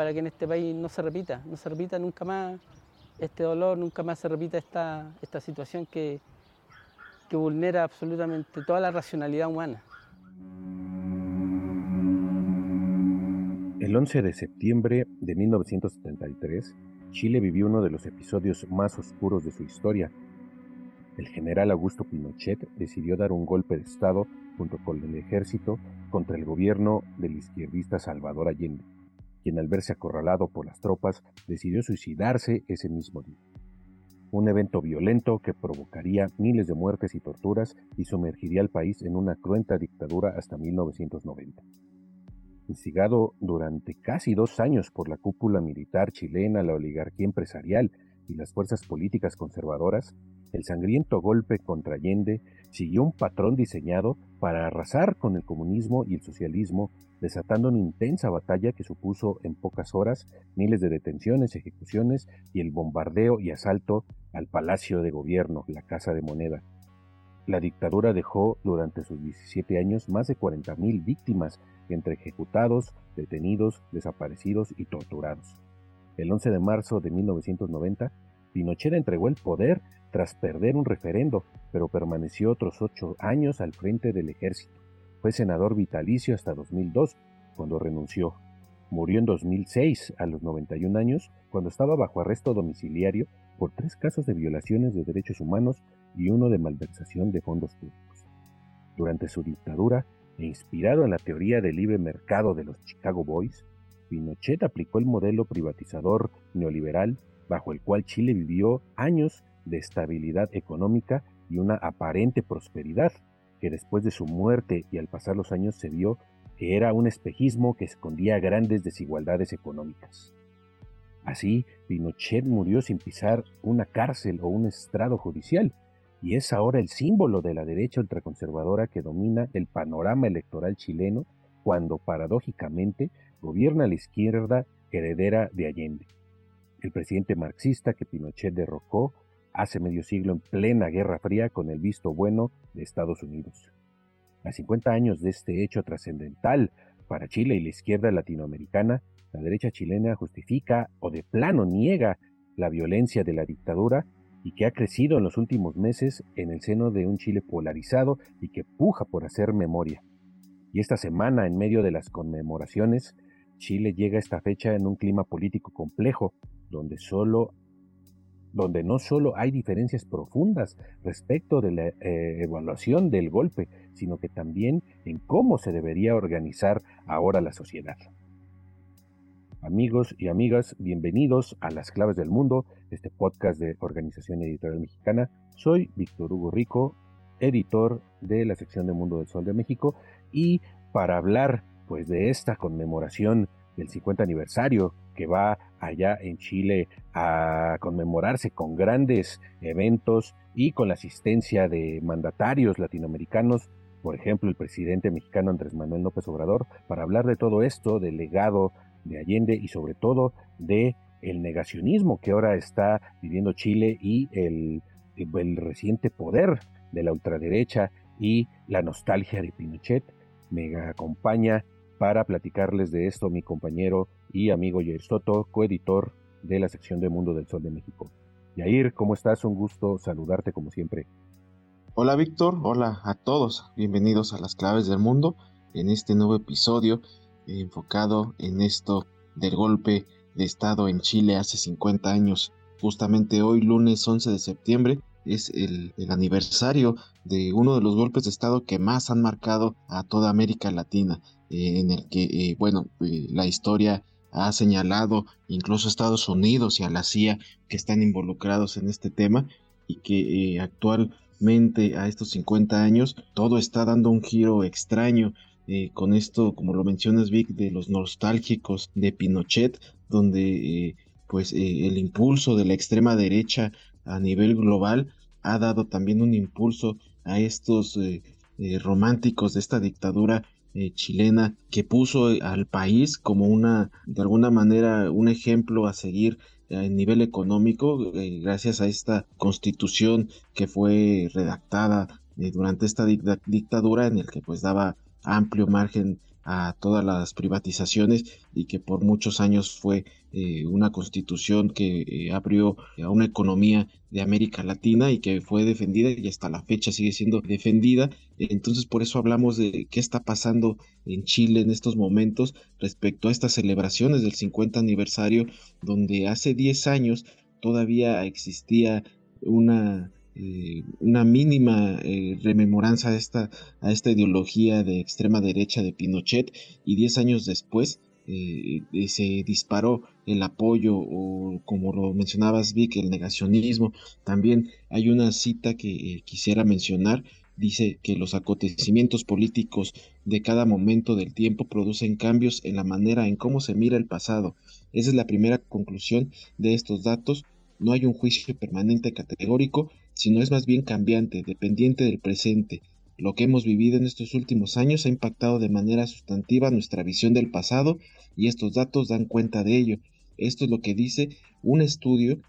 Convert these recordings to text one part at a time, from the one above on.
para que en este país no se repita, no se repita nunca más este dolor, nunca más se repita esta, esta situación que, que vulnera absolutamente toda la racionalidad humana. El 11 de septiembre de 1973, Chile vivió uno de los episodios más oscuros de su historia. El general Augusto Pinochet decidió dar un golpe de Estado junto con el ejército contra el gobierno del izquierdista Salvador Allende quien al verse acorralado por las tropas decidió suicidarse ese mismo día. Un evento violento que provocaría miles de muertes y torturas y sumergiría al país en una cruenta dictadura hasta 1990. Instigado durante casi dos años por la cúpula militar chilena, la oligarquía empresarial y las fuerzas políticas conservadoras, el sangriento golpe contra Allende siguió un patrón diseñado para arrasar con el comunismo y el socialismo, desatando una intensa batalla que supuso en pocas horas miles de detenciones, ejecuciones y el bombardeo y asalto al Palacio de Gobierno, la Casa de Moneda. La dictadura dejó durante sus 17 años más de 40.000 víctimas entre ejecutados, detenidos, desaparecidos y torturados. El 11 de marzo de 1990, Pinochet entregó el poder tras perder un referendo, pero permaneció otros ocho años al frente del ejército. Fue senador vitalicio hasta 2002, cuando renunció. Murió en 2006, a los 91 años, cuando estaba bajo arresto domiciliario por tres casos de violaciones de derechos humanos y uno de malversación de fondos públicos. Durante su dictadura, e inspirado en la teoría del libre mercado de los Chicago Boys, Pinochet aplicó el modelo privatizador neoliberal bajo el cual Chile vivió años de estabilidad económica y una aparente prosperidad, que después de su muerte y al pasar los años se vio que era un espejismo que escondía grandes desigualdades económicas. Así, Pinochet murió sin pisar una cárcel o un estrado judicial, y es ahora el símbolo de la derecha ultraconservadora que domina el panorama electoral chileno cuando paradójicamente gobierna la izquierda heredera de Allende. El presidente marxista que Pinochet derrocó hace medio siglo en plena Guerra Fría con el visto bueno de Estados Unidos. A 50 años de este hecho trascendental para Chile y la izquierda latinoamericana, la derecha chilena justifica o de plano niega la violencia de la dictadura y que ha crecido en los últimos meses en el seno de un Chile polarizado y que puja por hacer memoria. Y esta semana, en medio de las conmemoraciones, Chile llega a esta fecha en un clima político complejo, donde solo donde no solo hay diferencias profundas respecto de la eh, evaluación del golpe, sino que también en cómo se debería organizar ahora la sociedad. Amigos y amigas, bienvenidos a Las Claves del Mundo, este podcast de Organización Editorial Mexicana. Soy Víctor Hugo Rico, editor de la sección de Mundo del Sol de México, y para hablar pues de esta conmemoración del 50 aniversario que va allá en Chile a conmemorarse con grandes eventos y con la asistencia de mandatarios latinoamericanos, por ejemplo el presidente mexicano Andrés Manuel López Obrador, para hablar de todo esto, del legado de Allende y sobre todo de el negacionismo que ahora está viviendo Chile y el, el reciente poder de la ultraderecha y la nostalgia de Pinochet. Me acompaña para platicarles de esto mi compañero y amigo Yair Soto, coeditor de la sección de Mundo del Sol de México. Yair, ¿cómo estás? Un gusto saludarte como siempre. Hola Víctor, hola a todos, bienvenidos a las claves del mundo en este nuevo episodio enfocado en esto del golpe de Estado en Chile hace 50 años. Justamente hoy, lunes 11 de septiembre, es el, aniversario de uno de los golpes de Estado que más han marcado a toda América Latina. Eh, en el que, eh, bueno, eh, la historia ha señalado incluso a Estados Unidos y a la CIA que están involucrados en este tema y que actual mente a estos 50 años, todo está dando un giro extraño. Con esto, como lo mencionas Vic, de los nostálgicos de Pinochet, donde pues el impulso de la extrema derecha a nivel global ha dado también un impulso a estos románticos de esta dictadura chilena que puso al país como una, de alguna manera, un ejemplo a seguir a nivel económico, gracias a esta constitución que fue redactada durante esta dictadura en el que pues daba amplio margen a todas las privatizaciones y que por muchos años fue eh, una constitución que eh, abrió a una economía de América Latina y que fue defendida y hasta la fecha sigue siendo defendida. Entonces por eso hablamos de qué está pasando en Chile en estos momentos respecto a estas celebraciones del 50 aniversario donde hace 10 años todavía existía una eh, una mínima eh, rememoranza a esta, a esta ideología de extrema derecha de Pinochet y diez años después eh, se disparó el apoyo o como lo mencionabas Vic, el negacionismo. También hay una cita que quisiera mencionar, dice que los acontecimientos políticos de cada momento del tiempo producen cambios en la manera en cómo se mira el pasado. Esa es la primera conclusión de estos datos. No hay un juicio permanente categórico, sino es más bien cambiante, dependiente del presente. Lo que hemos vivido en estos últimos años ha impactado de manera sustantiva nuestra visión del pasado y estos datos dan cuenta de ello. Esto es lo que dice un estudio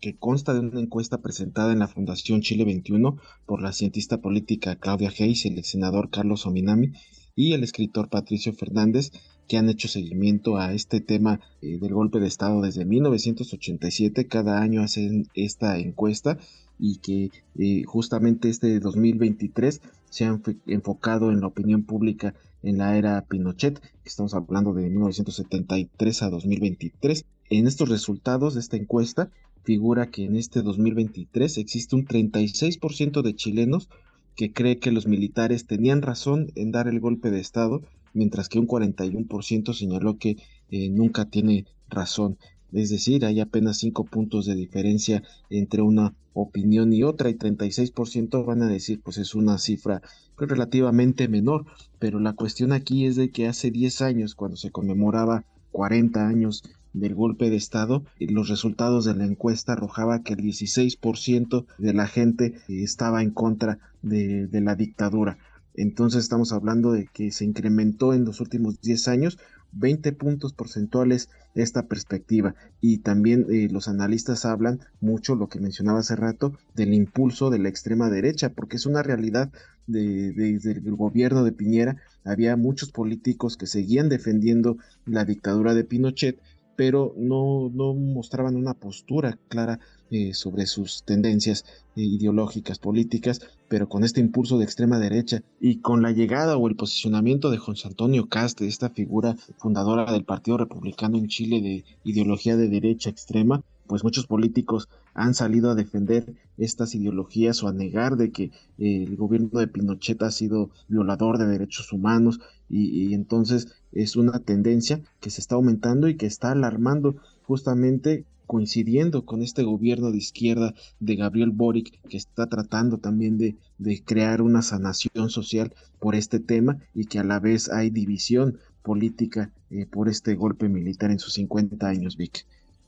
que consta de una encuesta presentada en la Fundación Chile 21 por la cientista política Claudia Hayes el senador Carlos Ominami y el escritor Patricio Fernández, que han hecho seguimiento a este tema eh, del golpe de Estado desde 1987. Cada año hacen esta encuesta y que eh, justamente este 2023 se ha enfocado en la opinión pública en la era Pinochet, que estamos hablando de 1973 a 2023. En estos resultados de esta encuesta figura que en este 2023 existe un 36% de chilenos que cree que los militares tenían razón en dar el golpe de Estado, mientras que un 41% señaló que eh, nunca tiene razón. Es decir, hay apenas 5 puntos de diferencia entre una opinión y otra y 36% van a decir pues es una cifra relativamente menor, pero la cuestión aquí es de que hace 10 años cuando se conmemoraba 40 años del golpe de Estado, los resultados de la encuesta arrojaba que el 16% de la gente estaba en contra de, de la dictadura. Entonces estamos hablando de que se incrementó en los últimos 10 años 20 puntos porcentuales esta perspectiva. Y también eh, los analistas hablan mucho lo que mencionaba hace rato del impulso de la extrema derecha porque es una realidad desde el gobierno de Piñera. Había muchos políticos que seguían defendiendo la dictadura de Pinochet pero no, no mostraban una postura clara eh, sobre sus tendencias eh, ideológicas, políticas, pero con este impulso de extrema derecha y con la llegada o el posicionamiento de José Antonio Cast, esta figura fundadora del Partido Republicano en Chile de ideología de derecha extrema, pues muchos políticos han salido a defender estas ideologías o a negar de que eh, el gobierno de Pinochet ha sido violador de derechos humanos y, entonces es una tendencia que se está aumentando y que está alarmando justamente coincidiendo con este gobierno de izquierda de Gabriel Boric, que está tratando también de, de, crear una sanación social por este tema y que a la vez hay división política eh, por este golpe militar en sus 50 años, Vic.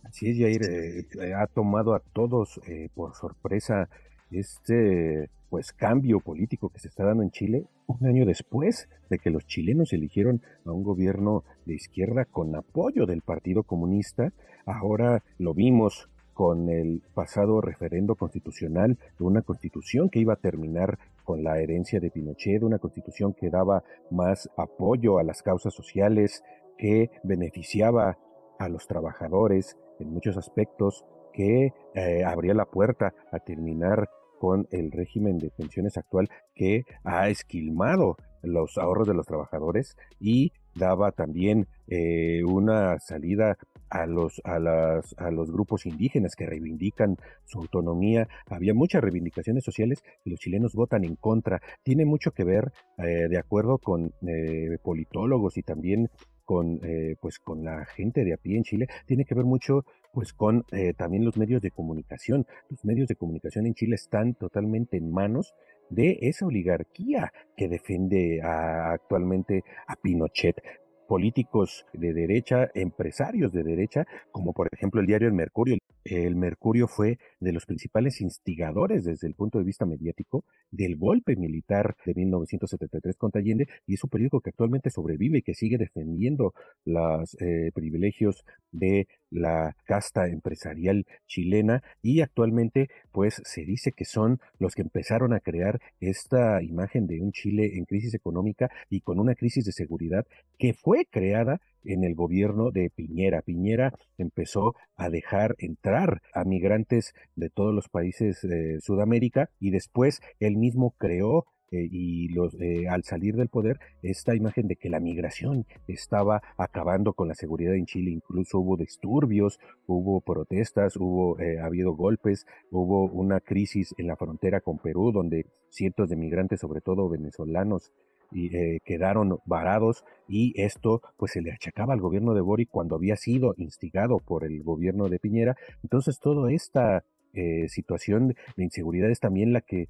Así es, Jair, eh, ha tomado a todos eh, por sorpresa este pues cambio político que se está dando en Chile un año después de que los chilenos eligieron a un gobierno de izquierda con apoyo del Partido Comunista. Ahora lo vimos con el pasado referendo constitucional de una constitución que iba a terminar con la herencia de Pinochet, una constitución que daba más apoyo a las causas sociales, que beneficiaba a los trabajadores en muchos aspectos, que eh, abría la puerta a terminar con el régimen de pensiones actual que ha esquilmado los ahorros de los trabajadores y daba también eh, una salida a los, a, las, a los grupos indígenas que reivindican su autonomía. Había muchas reivindicaciones sociales y los chilenos votan en contra. Tiene mucho que ver, eh, de acuerdo con politólogos y también con, eh, pues, con la gente de a pie en Chile, tiene que ver mucho pues con eh, también los medios de comunicación. Los medios de comunicación en Chile están totalmente en manos de esa oligarquía que defiende actualmente a Pinochet políticos de derecha, empresarios de derecha, como por ejemplo el diario El Mercurio. El Mercurio fue de los principales instigadores desde el punto de vista mediático del golpe militar de 1973 contra Allende y es un periódico que actualmente sobrevive y que sigue defendiendo los eh, privilegios de la casta empresarial chilena y actualmente pues se dice que son los que empezaron a crear esta imagen de un Chile en crisis económica y con una crisis de seguridad que fue creada en el gobierno de Piñera. Piñera empezó a dejar entrar a migrantes de todos los países de Sudamérica y después él mismo creó eh, y los, eh, al salir del poder esta imagen de que la migración estaba acabando con la seguridad en Chile, incluso hubo disturbios, hubo protestas, hubo eh, habido golpes, hubo una crisis en la frontera con Perú donde cientos de migrantes, sobre todo venezolanos, y, quedaron varados y esto pues se le achacaba al gobierno de Boric cuando había sido instigado por el gobierno de Piñera. Entonces toda esta eh, situación de inseguridad es también la que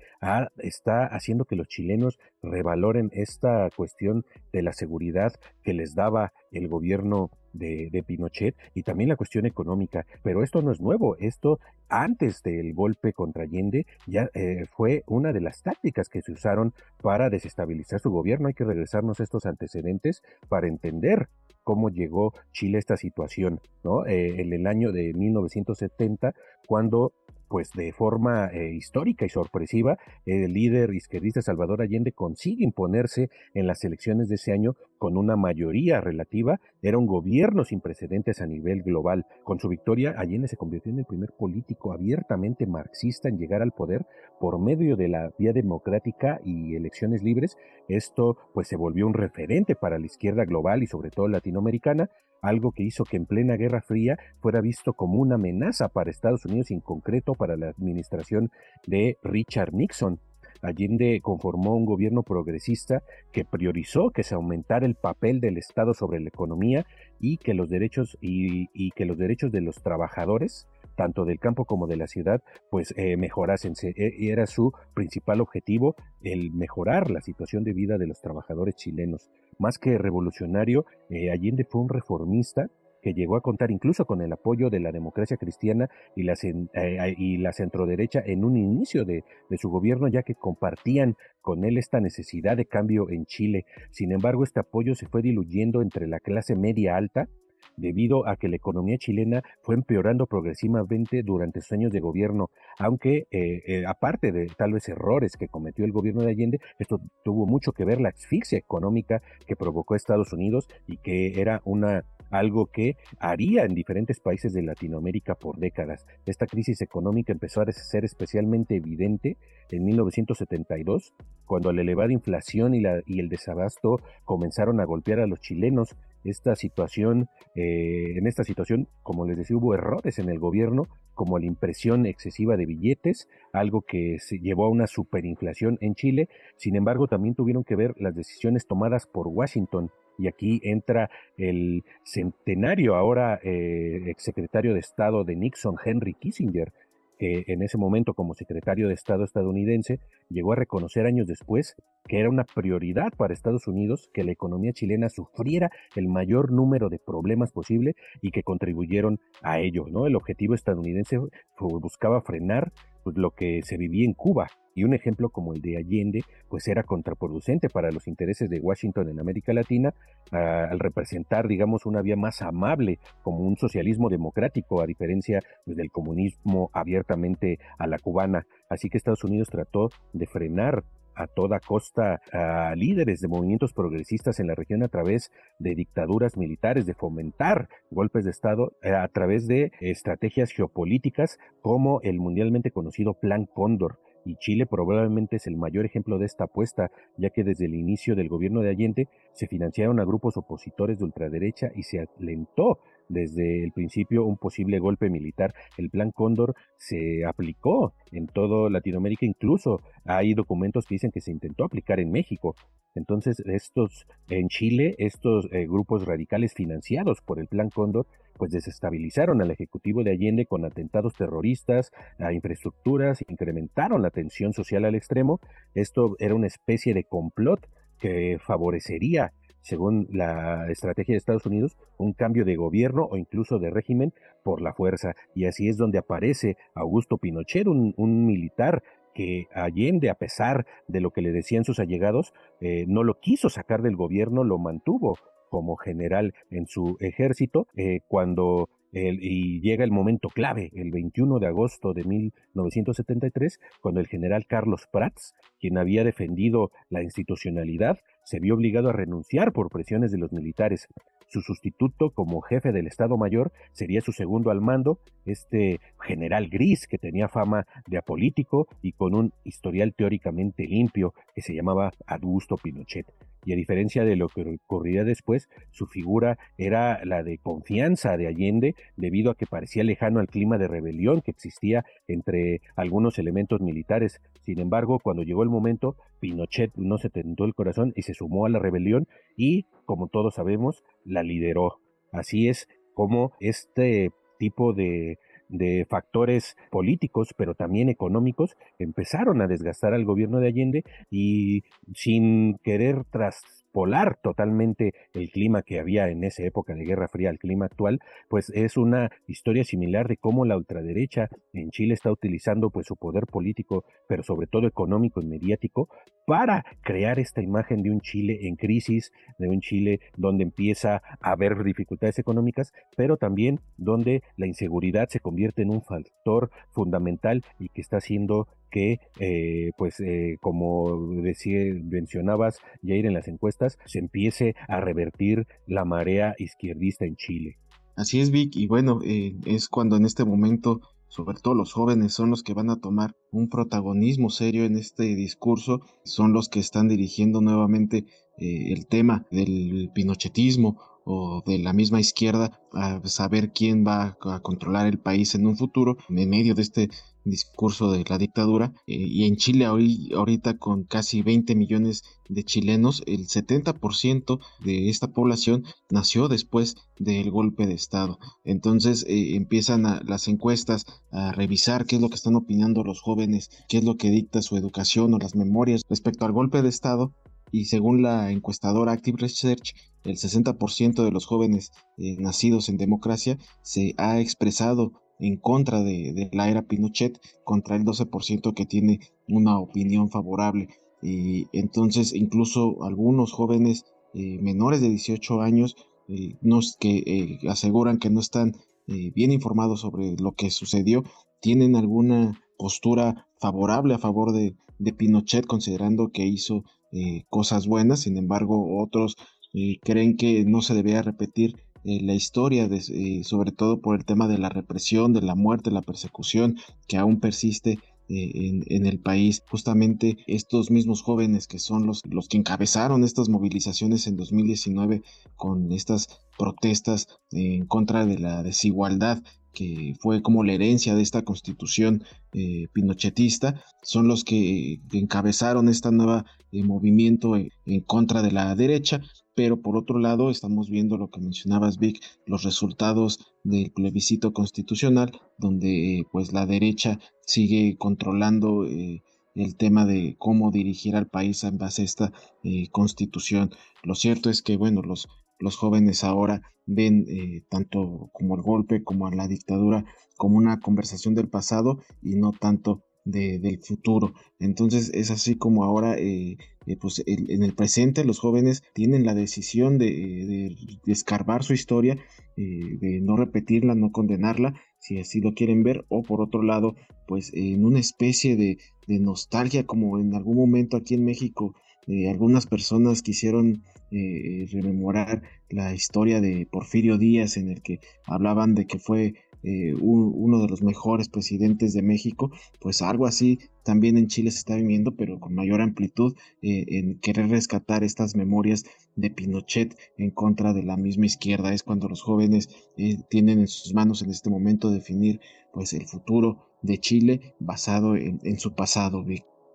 está haciendo que los chilenos revaloren esta cuestión de la seguridad que les daba el gobierno de, Pinochet y también la cuestión económica. Pero esto no es nuevo, esto antes del golpe contra Allende ya eh, fue una de las tácticas que se usaron para desestabilizar su gobierno. Hay que regresarnos a estos antecedentes para entender cómo llegó Chile a esta situación, ¿no? Eh, en el año de 1970, cuando pues de forma eh, histórica y sorpresiva, el líder izquierdista Salvador Allende consigue imponerse en las elecciones de ese año con una mayoría relativa. Era un gobierno sin precedentes a nivel global. Con su victoria, Allende se convirtió en el primer político abiertamente marxista en llegar al poder por medio de la vía democrática y elecciones libres. Esto pues se volvió un referente para la izquierda global y sobre todo latinoamericana algo que hizo que en plena Guerra Fría fuera visto como una amenaza para Estados Unidos y en concreto para la administración de Richard Nixon. Allende conformó un gobierno progresista que priorizó que se aumentara el papel del Estado sobre la economía y que los derechos y, que los derechos de los trabajadores tanto del campo como de la ciudad, pues eh, mejorasen. E, era su principal objetivo el mejorar la situación de vida de los trabajadores chilenos. Más que revolucionario, eh, Allende fue un reformista que llegó a contar incluso con el apoyo de la democracia cristiana y la, eh, y la centroderecha en un inicio de, su gobierno, ya que compartían con él esta necesidad de cambio en Chile. Sin embargo, este apoyo se fue diluyendo entre la clase media alta, debido a que la economía chilena fue empeorando progresivamente durante sus años de gobierno, aunque eh, eh, aparte de tal vez errores que cometió el gobierno de Allende, esto tuvo mucho que ver la asfixia económica que provocó Estados Unidos y que era una algo que haría en diferentes países de Latinoamérica por décadas. Esta crisis económica empezó a ser especialmente evidente en 1972, cuando la elevada inflación y, la, y el desabasto comenzaron a golpear a los chilenos esta situación, eh, en esta situación, como les decía, hubo errores en el gobierno, como la impresión excesiva de billetes, algo que se llevó a una superinflación en Chile. Sin embargo, también tuvieron que ver las decisiones tomadas por Washington. Y aquí entra el centenario ahora eh, exsecretario de Estado de Nixon, Henry Kissinger, que en ese momento como secretario de Estado estadounidense llegó a reconocer años después que era una prioridad para Estados Unidos que la economía chilena sufriera el mayor número de problemas posible y que contribuyeron a ello. ¿no? El objetivo estadounidense buscaba frenar pues, lo que se vivía en Cuba, y un ejemplo como el de Allende, pues era contraproducente para los intereses de Washington en América Latina ah, al representar, digamos, una vía más amable como un socialismo democrático, a diferencia pues, del comunismo abiertamente a la cubana. Así que Estados Unidos trató de frenar a toda costa a líderes de movimientos progresistas en la región a través de dictaduras militares, de fomentar golpes de Estado eh, a través de estrategias geopolíticas como el mundialmente conocido Plan Cóndor, y Chile probablemente es el mayor ejemplo de esta apuesta, ya que desde el inicio del gobierno de Allende se financiaron a grupos opositores de ultraderecha y se alentó desde el principio un posible golpe militar. El Plan Cóndor se aplicó en toda Latinoamérica, incluso hay documentos que dicen que se intentó aplicar en México. Entonces, estos en Chile, estos eh, grupos radicales financiados por el Plan Cóndor, pues desestabilizaron al Ejecutivo de Allende con atentados terroristas a infraestructuras, incrementaron la tensión social al extremo. Esto era una especie de complot que favorecería según la estrategia de Estados Unidos, un cambio de gobierno o incluso de régimen por la fuerza. Y así es donde aparece Augusto Pinochet, un, militar que Allende, a pesar de lo que le decían sus allegados, eh, no lo quiso sacar del gobierno, lo mantuvo como general en su ejército, eh, cuando y llega el momento clave, el 21 de agosto de 1973, cuando el general Carlos Prats, quien había defendido la institucionalidad, se vio obligado a renunciar por presiones de los militares. Su sustituto como jefe del Estado Mayor sería su segundo al mando, este general gris que tenía fama de apolítico y con un historial teóricamente limpio que se llamaba Augusto Pinochet y a diferencia de lo que ocurriría después, su figura era la de confianza de Allende debido a que parecía lejano al clima de rebelión que existía entre algunos elementos militares. Sin embargo, cuando llegó el momento, Pinochet no se tentó el corazón y se sumó a la rebelión y, como todos sabemos, la lideró. Así es como este tipo de de factores políticos, pero también económicos, empezaron a desgastar al gobierno de Allende y sin querer traspolar totalmente el clima que había en esa época de Guerra Fría al clima actual, pues es una historia similar de cómo la ultraderecha en Chile está utilizando pues su poder político, pero sobre todo económico y mediático para crear esta imagen de un Chile en crisis, de un Chile donde empieza a haber dificultades económicas, pero también donde la inseguridad se convierte en un factor fundamental y que está haciendo que, eh, pues, eh, como decía, mencionabas, Jair, en las encuestas, se empiece a revertir la marea izquierdista en Chile. Así es, Vic, y bueno, eh, es cuando en este momento sobre todo los jóvenes, son los que van a tomar un protagonismo serio en este discurso, son los que están dirigiendo nuevamente eh, el tema del pinochetismo o de la misma izquierda a saber quién va a controlar el país en un futuro en medio de este discurso de la dictadura. Eh, y en Chile hoy, ahorita con casi 20 millones de chilenos, el 70% de esta población nació después del golpe de Estado. Entonces eh, empiezan las encuestas a revisar qué es lo que están opinando los jóvenes, qué es lo que dicta su educación o las memorias respecto al golpe de Estado. Y según la encuestadora Active Research, el 60% de los jóvenes eh, nacidos en democracia se ha expresado en contra de, la era Pinochet contra el 12% que tiene una opinión favorable. Y entonces incluso algunos jóvenes eh, menores de 18 años eh, nos, que eh, aseguran que no están bien informados sobre lo que sucedió, tienen alguna postura favorable a favor de, de Pinochet considerando que hizo cosas buenas, sin embargo otros creen que no se debía repetir eh, la historia, de, eh, sobre todo por el tema de la represión, de la muerte, la persecución que aún persiste eh, en, el país. Justamente estos mismos jóvenes que son los, los que encabezaron estas movilizaciones en 2019 con estas protestas en contra de la desigualdad que fue como la herencia de esta constitución pinochetista, son los que encabezaron este nuevo movimiento en, contra de la derecha pero por otro lado estamos viendo lo que mencionabas Vic, los resultados del plebiscito constitucional, donde pues la derecha sigue controlando eh, el tema de cómo dirigir al país en base a esta eh, constitución. Lo cierto es que bueno, los, los jóvenes ahora ven eh, tanto como el golpe como la dictadura como una conversación del pasado y no tanto del futuro. Entonces es así como ahora, eh, eh, pues en el presente los jóvenes tienen la decisión de, de, escarbar su historia, eh, de no repetirla, no condenarla, si así lo quieren ver, o por otro lado, pues en una especie de, de nostalgia, como en algún momento aquí en México algunas personas quisieron rememorar la historia de Porfirio Díaz en el que hablaban de que fue eh, uno de los mejores presidentes de México, pues algo así también en Chile se está viviendo, pero con mayor amplitud eh, en querer rescatar estas memorias de Pinochet en contra de la misma izquierda. Es cuando los jóvenes eh, tienen en sus manos en este momento definir pues el futuro de Chile basado en, su pasado.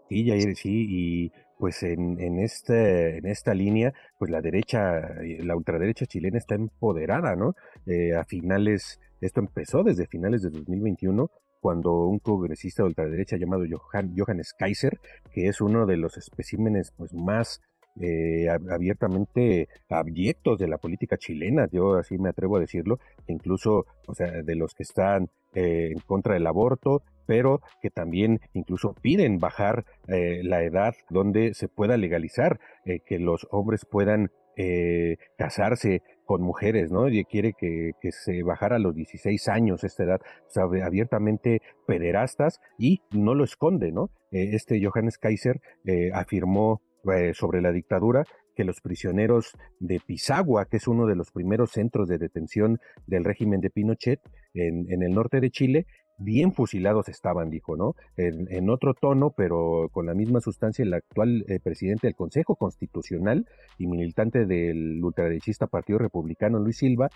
Sí, Jair, sí, y pues en, en, este, en esta línea, pues la derecha, la ultraderecha chilena está empoderada, ¿no? a finales esto empezó desde finales de 2021 cuando un progresista de ultraderecha llamado Johannes Kaiser, que es uno de los especímenes pues, más eh, abiertamente abyectos de la política chilena, yo así me atrevo a decirlo, incluso, o sea, de los que están eh, en contra del aborto, pero que también incluso piden bajar eh, la edad donde se pueda legalizar, que los hombres puedan casarse con mujeres, ¿no? Y quiere que, se bajara a los 16 años esta edad, o sea, abiertamente pederastas y no lo esconde, ¿no? Eh, este Johannes Kaiser eh, afirmó eh, sobre la dictadura que los prisioneros de Pisagua, que es uno de los primeros centros de detención del régimen de Pinochet en, en el norte de Chile, bien fusilados estaban, dijo, ¿no? En, otro tono, pero con la misma sustancia, el actual eh, presidente del Consejo Constitucional y militante del ultraderechista Partido Republicano, Luis Silva,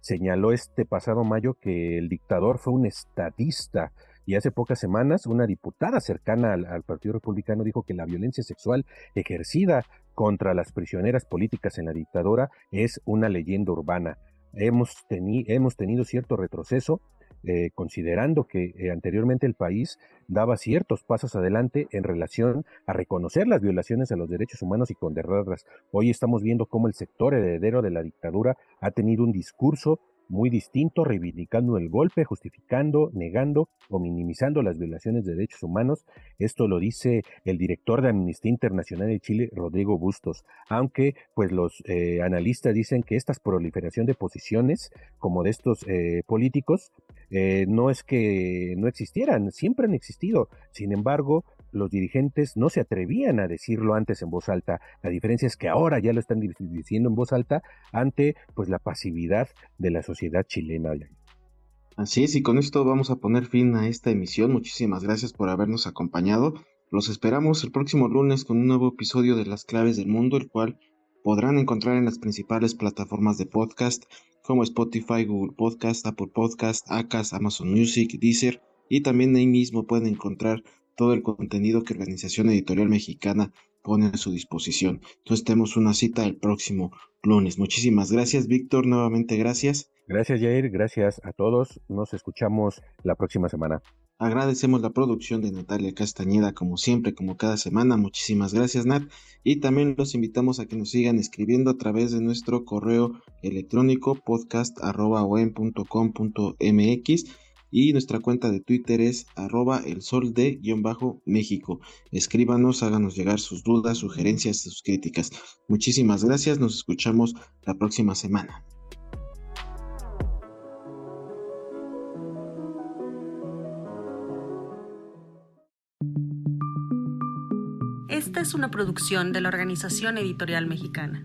señaló este pasado mayo que el dictador fue un estadista. Y hace pocas semanas, una diputada cercana al, Partido Republicano dijo que la violencia sexual ejercida contra las prisioneras políticas en la dictadura es una leyenda urbana. Hemos, hemos tenido cierto retroceso eh, considerando que eh, anteriormente el país daba ciertos pasos adelante en relación a reconocer las violaciones a los derechos humanos y condenarlas. Hoy estamos viendo cómo el sector heredero de la dictadura ha tenido un discurso muy distinto, reivindicando el golpe, justificando, negando o minimizando las violaciones de derechos humanos. Esto lo dice el director de Amnistía Internacional de Chile, Rodrigo Bustos, aunque pues los eh, analistas dicen que esta proliferación de posiciones como de estos eh, políticos eh, no es que no existieran, siempre han existido. Sin embargo, los dirigentes no se atrevían a decirlo antes en voz alta. La diferencia es que ahora ya lo están diciendo en voz alta ante pues la pasividad de la sociedad chilena. Así es, y con esto vamos a poner fin a esta emisión. Muchísimas gracias por habernos acompañado. Los esperamos el próximo lunes con un nuevo episodio de Las Claves del Mundo, el cual podrán encontrar en las principales plataformas de podcast como Spotify, Google Podcast, Apple Podcast, Acas, Amazon Music, Deezer y también ahí mismo pueden encontrar todo el contenido que Organización Editorial Mexicana pone a su disposición. Entonces tenemos una cita el próximo lunes. Muchísimas gracias, Víctor. Nuevamente gracias. Gracias, Jair. Gracias a todos. Nos escuchamos la próxima semana. Agradecemos la producción de Natalia Castañeda, como siempre, como cada semana. Muchísimas gracias, Nat. Y también los invitamos a que nos sigan escribiendo a través de nuestro correo electrónico podcast.com.mx y nuestra cuenta de Twitter es arroba el sol de guion México. Escríbanos, háganos llegar sus dudas, sugerencias, sus críticas. Muchísimas gracias, nos escuchamos la próxima semana. Esta es una producción de la Organización Editorial Mexicana.